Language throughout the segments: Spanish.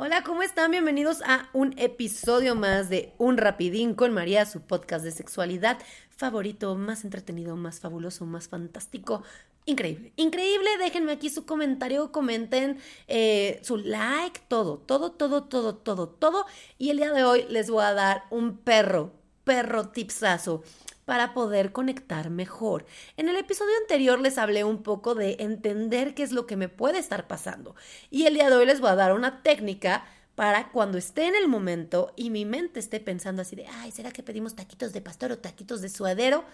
Hola, ¿cómo están? Bienvenidos a un episodio más de Un Rapidín con María, su podcast de sexualidad favorito, más entretenido, más fabuloso, más fantástico. Increíble, increíble. Déjenme aquí su comentario, comenten eh, su like, todo, todo, todo, todo, todo, todo. Y el día de hoy les voy a dar un perro, perro tipsazo para poder conectar mejor. En el episodio anterior les hablé un poco de entender qué es lo que me puede estar pasando. Y el día de hoy les voy a dar una técnica para cuando esté en el momento y mi mente esté pensando así de, ay, ¿será que pedimos taquitos de pastor o taquitos de suadero?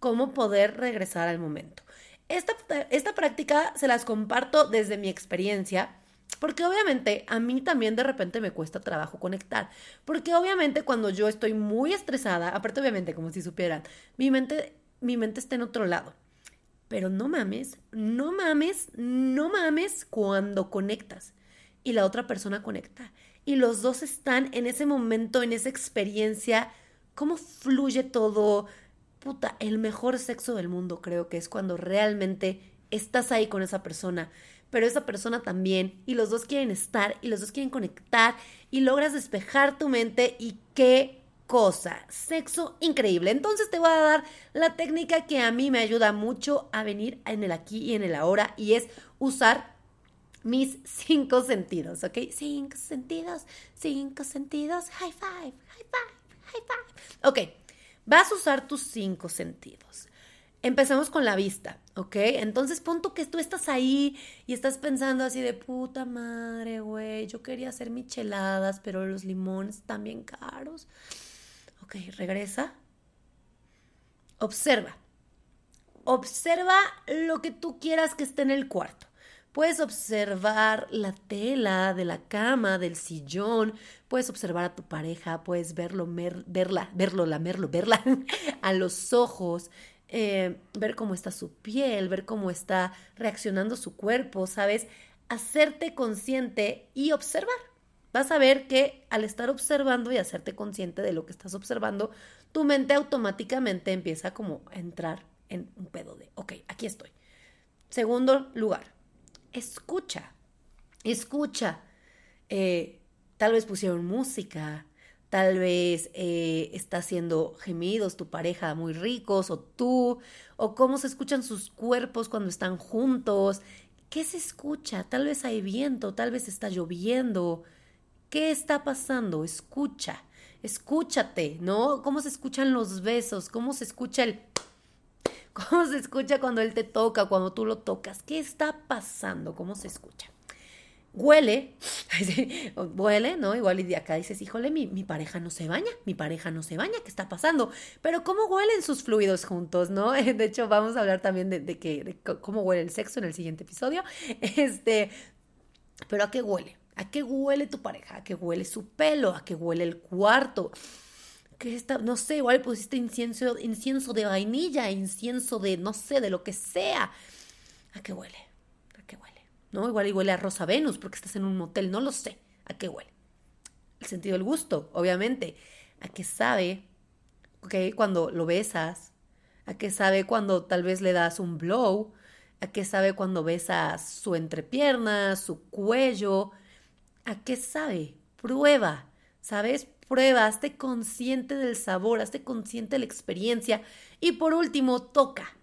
¿Cómo poder regresar al momento? Esta, esta práctica se las comparto desde mi experiencia porque obviamente a mí también de repente me cuesta trabajo conectar. Porque obviamente cuando yo estoy muy estresada, aparte obviamente como si supieran, mi mente, mi mente está en otro lado. Pero no mames, no mames, no mames cuando conectas y la otra persona conecta. Y los dos están en ese momento, en esa experiencia, cómo fluye todo. Puta, el mejor sexo del mundo creo que es cuando realmente estás ahí con esa persona pero esa persona también, y los dos quieren estar, y los dos quieren conectar, y logras despejar tu mente, y qué cosa, sexo increíble. Entonces te voy a dar la técnica que a mí me ayuda mucho a venir en el aquí y en el ahora, y es usar mis cinco sentidos, ¿ok? Cinco sentidos, cinco sentidos, high five, high five, high five. Ok, vas a usar tus cinco sentidos. Empezamos con la vista, ¿ok? Entonces, punto que tú estás ahí y estás pensando así de puta madre, güey, yo quería hacer micheladas, pero los limones están bien caros. Ok, regresa. Observa. Observa lo que tú quieras que esté en el cuarto. Puedes observar la tela de la cama, del sillón, puedes observar a tu pareja, puedes verlo, verla, verlo, lamerlo, verla a los ojos, eh, ver cómo está su piel, ver cómo está reaccionando su cuerpo, ¿sabes? Hacerte consciente y observar. Vas a ver que al estar observando y hacerte consciente de lo que estás observando, tu mente automáticamente empieza como a entrar en un pedo de, ok, aquí estoy. Segundo lugar, escucha, escucha. Eh, tal vez pusieron música, Tal vez eh, está haciendo gemidos tu pareja muy ricos o tú, o cómo se escuchan sus cuerpos cuando están juntos. ¿Qué se escucha? Tal vez hay viento, tal vez está lloviendo. ¿Qué está pasando? Escucha, escúchate, ¿no? ¿Cómo se escuchan los besos? ¿Cómo se escucha el... ¿Cómo se escucha cuando él te toca, cuando tú lo tocas? ¿Qué está pasando? ¿Cómo se escucha? huele, huele, ¿no? Igual y acá dices, híjole, mi, mi, pareja no se baña, mi pareja no se baña, ¿qué está pasando? Pero ¿cómo huelen sus fluidos juntos, no? De hecho, vamos a hablar también de, que, cómo huele el sexo en el siguiente episodio. Este, pero ¿a qué huele? ¿A qué huele tu pareja? ¿A qué huele su pelo? ¿A qué huele el cuarto? ¿Qué está? No sé, igual pusiste incienso, incienso de vainilla, incienso de, no sé, de lo que sea. ¿A qué huele? ¿No? Igual y huele a Rosa Venus porque estás en un motel, no lo sé. ¿A qué huele? El sentido del gusto, obviamente. ¿A qué sabe? ¿Ok? Cuando lo besas. ¿A qué sabe cuando tal vez le das un blow? ¿A qué sabe cuando besas su entrepierna, su cuello? ¿A qué sabe? Prueba, ¿sabes? Prueba, hazte consciente del sabor, hazte consciente de la experiencia. Y por último, toca.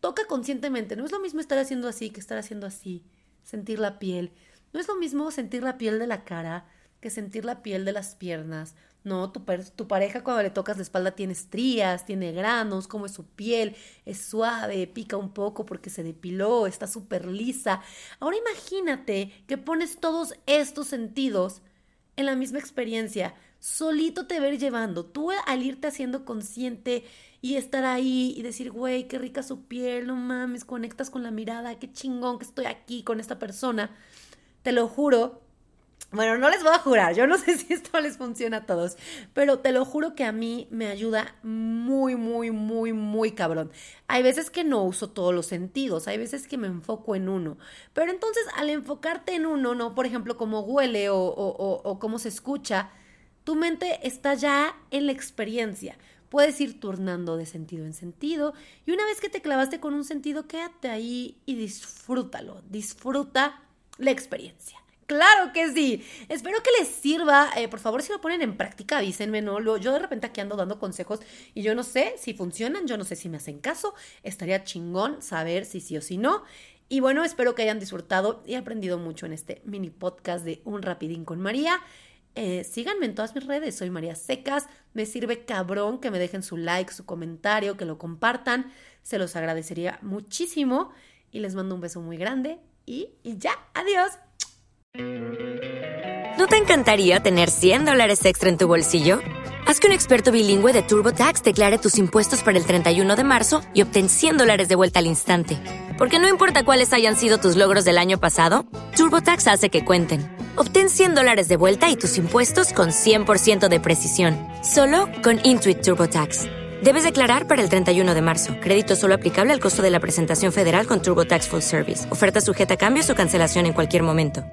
Toca conscientemente. No es lo mismo estar haciendo así que estar haciendo así sentir la piel. No es lo mismo sentir la piel de la cara que sentir la piel de las piernas. No, tu, tu, pareja cuando le tocas la espalda tiene estrías, tiene granos, como es su piel, es suave, pica un poco porque se depiló, está súper lisa. Ahora imagínate que pones todos estos sentidos en la misma experiencia, solito te ver llevando, tú al irte haciendo consciente y estar ahí y decir, güey, qué rica su piel, no mames, conectas con la mirada, qué chingón que estoy aquí con esta persona. Te lo juro. Bueno, no les voy a jurar, yo no sé si esto les funciona a todos, pero te lo juro que a mí me ayuda muy, muy, muy, muy cabrón. Hay veces que no uso todos los sentidos, hay veces que me enfoco en uno, pero entonces al enfocarte en uno, no, por ejemplo, cómo huele o, o, o cómo se escucha, tu mente está ya en la experiencia. Puedes ir turnando de sentido en sentido y una vez que te clavaste con un sentido, quédate ahí y disfrútalo, disfruta la experiencia. Claro que sí. Espero que les sirva. Eh, por favor, si lo ponen en práctica, avísenme, ¿no? Yo de repente aquí ando dando consejos y yo no sé si funcionan, yo no sé si me hacen caso. Estaría chingón saber si sí o si no. Y bueno, espero que hayan disfrutado y aprendido mucho en este mini podcast de Un Rapidín con María. Eh, síganme en todas mis redes, soy María Secas. Me sirve cabrón que me dejen su like, su comentario, que lo compartan. Se los agradecería muchísimo. Y les mando un beso muy grande. Y, ya, adiós. ¿No te encantaría tener 100 dólares extra en tu bolsillo? Haz que un experto bilingüe de TurboTax declare tus impuestos para el 31 de marzo y obtén 100 dólares de vuelta al instante. Porque no importa cuáles hayan sido tus logros del año pasado, TurboTax hace que cuenten Obtén 100 dólares de vuelta y tus impuestos con 100% de precisión, solo con Intuit TurboTax. Debes declarar para el 31 de marzo. Crédito solo aplicable al costo de la presentación federal con TurboTax Full Service. Oferta sujeta a cambios o cancelación en cualquier momento.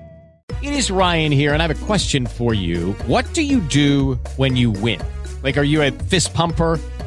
It is Ryan here and I have a question for you. What do you do when you win? Like are you a fist pumper?